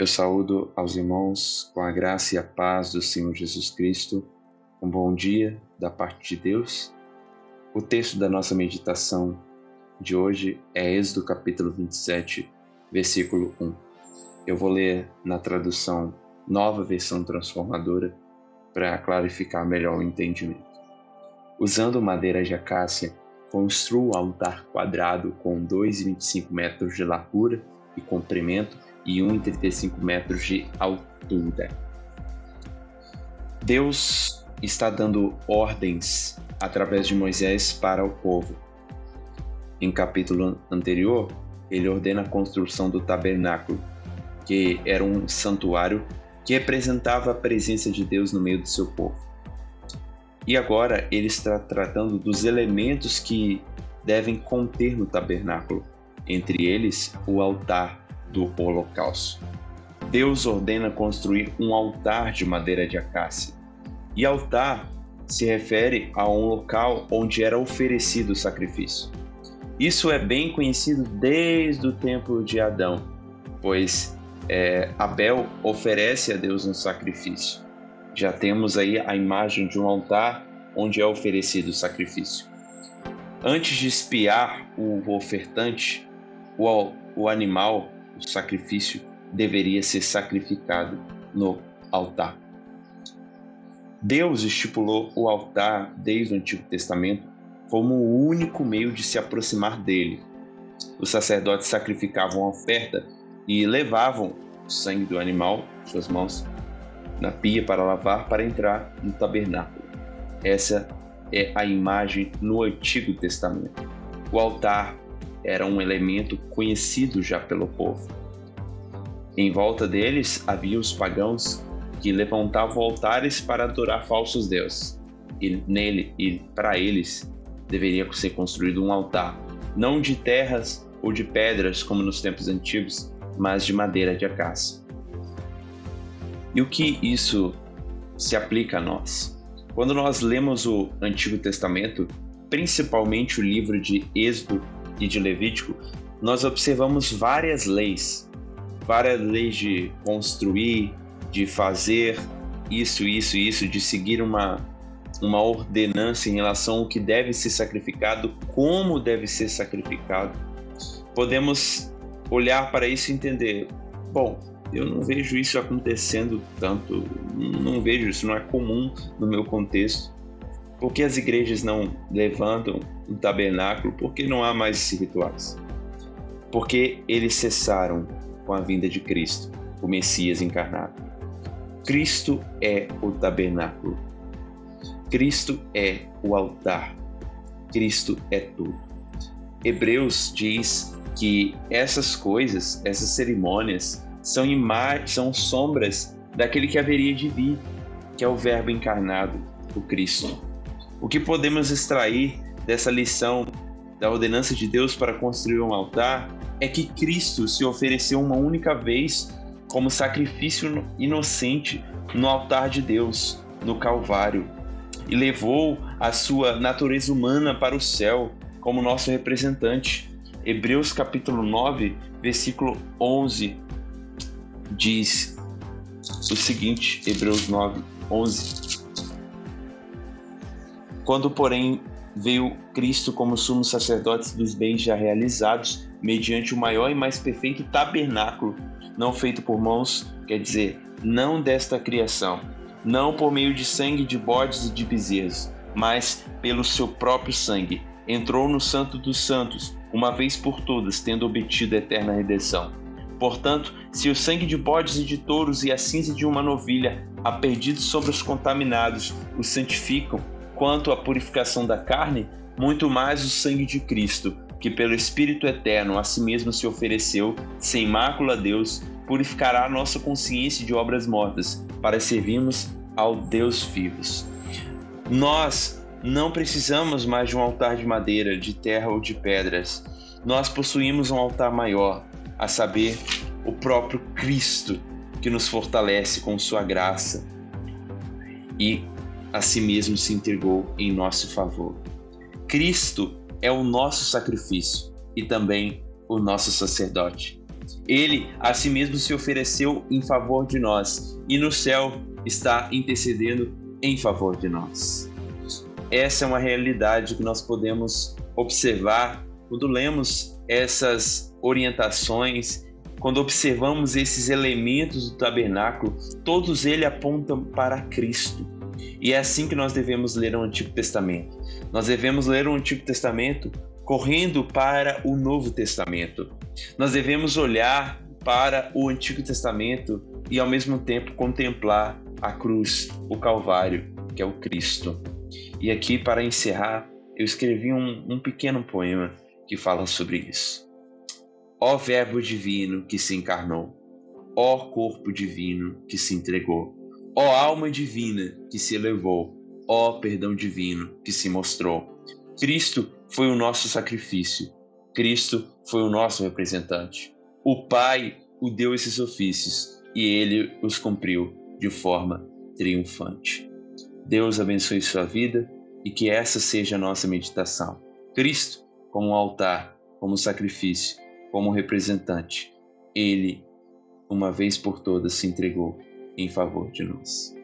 Eu saúdo aos irmãos com a graça e a paz do Senhor Jesus Cristo. Um bom dia da parte de Deus. O texto da nossa meditação de hoje é Êxodo capítulo 27, versículo 1. Eu vou ler na tradução Nova Versão Transformadora para clarificar melhor o entendimento. Usando madeira de acácia, construa um altar quadrado com 2,25 metros de largura e comprimento e 1,35 metros de altura. Deus está dando ordens através de Moisés para o povo. Em capítulo anterior, ele ordena a construção do tabernáculo, que era um santuário que representava a presença de Deus no meio do seu povo. E agora ele está tratando dos elementos que devem conter no tabernáculo, entre eles o altar do holocausto. Deus ordena construir um altar de madeira de acácia. E altar se refere a um local onde era oferecido o sacrifício. Isso é bem conhecido desde o tempo de Adão, pois é, Abel oferece a Deus um sacrifício. Já temos aí a imagem de um altar onde é oferecido o sacrifício. Antes de espiar o ofertante, o, o animal o sacrifício deveria ser sacrificado no altar. Deus estipulou o altar desde o Antigo Testamento como o único meio de se aproximar dele. Os sacerdotes sacrificavam a oferta e levavam o sangue do animal, suas mãos, na pia para lavar para entrar no tabernáculo. Essa é a imagem no Antigo Testamento. O altar era um elemento conhecido já pelo povo. Em volta deles havia os pagãos que levantavam altares para adorar falsos deuses. E nele e para eles deveria ser construído um altar, não de terras ou de pedras como nos tempos antigos, mas de madeira de acácia. E o que isso se aplica a nós? Quando nós lemos o Antigo Testamento, principalmente o livro de Êxodo e de Levítico, nós observamos várias leis, várias leis de construir, de fazer isso, isso, isso, de seguir uma, uma ordenança em relação ao que deve ser sacrificado, como deve ser sacrificado. Podemos olhar para isso e entender: bom, eu não vejo isso acontecendo tanto, não vejo isso, não é comum no meu contexto. Por que as igrejas não levantam o tabernáculo? Por que não há mais esses rituais? Porque eles cessaram com a vinda de Cristo, o Messias encarnado. Cristo é o tabernáculo. Cristo é o altar. Cristo é tudo. Hebreus diz que essas coisas, essas cerimônias, são, são sombras daquele que haveria de vir, que é o Verbo encarnado, o Cristo. O que podemos extrair dessa lição da ordenança de Deus para construir um altar é que Cristo se ofereceu uma única vez como sacrifício inocente no altar de Deus, no Calvário, e levou a sua natureza humana para o céu como nosso representante. Hebreus capítulo 9, versículo 11 diz o seguinte, Hebreus 9, 11. Quando, porém, veio Cristo como sumo sacerdote dos bens já realizados, mediante o maior e mais perfeito tabernáculo, não feito por mãos, quer dizer, não desta criação, não por meio de sangue de bodes e de bezerros, mas pelo seu próprio sangue, entrou no Santo dos Santos, uma vez por todas, tendo obtido a eterna redenção. Portanto, se o sangue de bodes e de touros e a cinza de uma novilha, a sobre os contaminados, os santificam, quanto à purificação da carne, muito mais o sangue de Cristo, que pelo Espírito Eterno a si mesmo se ofereceu, sem mácula a Deus, purificará a nossa consciência de obras mortas, para servirmos ao Deus vivos. Nós não precisamos mais de um altar de madeira, de terra ou de pedras. Nós possuímos um altar maior, a saber, o próprio Cristo, que nos fortalece com sua graça e a si mesmo se entregou em nosso favor. Cristo é o nosso sacrifício e também o nosso sacerdote. Ele a si mesmo se ofereceu em favor de nós e no céu está intercedendo em favor de nós. Essa é uma realidade que nós podemos observar quando lemos essas orientações, quando observamos esses elementos do tabernáculo, todos eles apontam para Cristo. E é assim que nós devemos ler o Antigo Testamento. Nós devemos ler o Antigo Testamento correndo para o Novo Testamento. Nós devemos olhar para o Antigo Testamento e ao mesmo tempo contemplar a cruz, o Calvário, que é o Cristo. E aqui, para encerrar, eu escrevi um, um pequeno poema que fala sobre isso. Ó Verbo divino que se encarnou, ó Corpo divino que se entregou, ó Alma divina que se elevou, ó Perdão divino que se mostrou. Cristo foi o nosso sacrifício, Cristo foi o nosso representante. O Pai o deu esses ofícios e ele os cumpriu de forma triunfante. Deus abençoe sua vida e que essa seja a nossa meditação. Cristo como altar, como sacrifício, como representante. Ele, uma vez por todas, se entregou em favor de nós.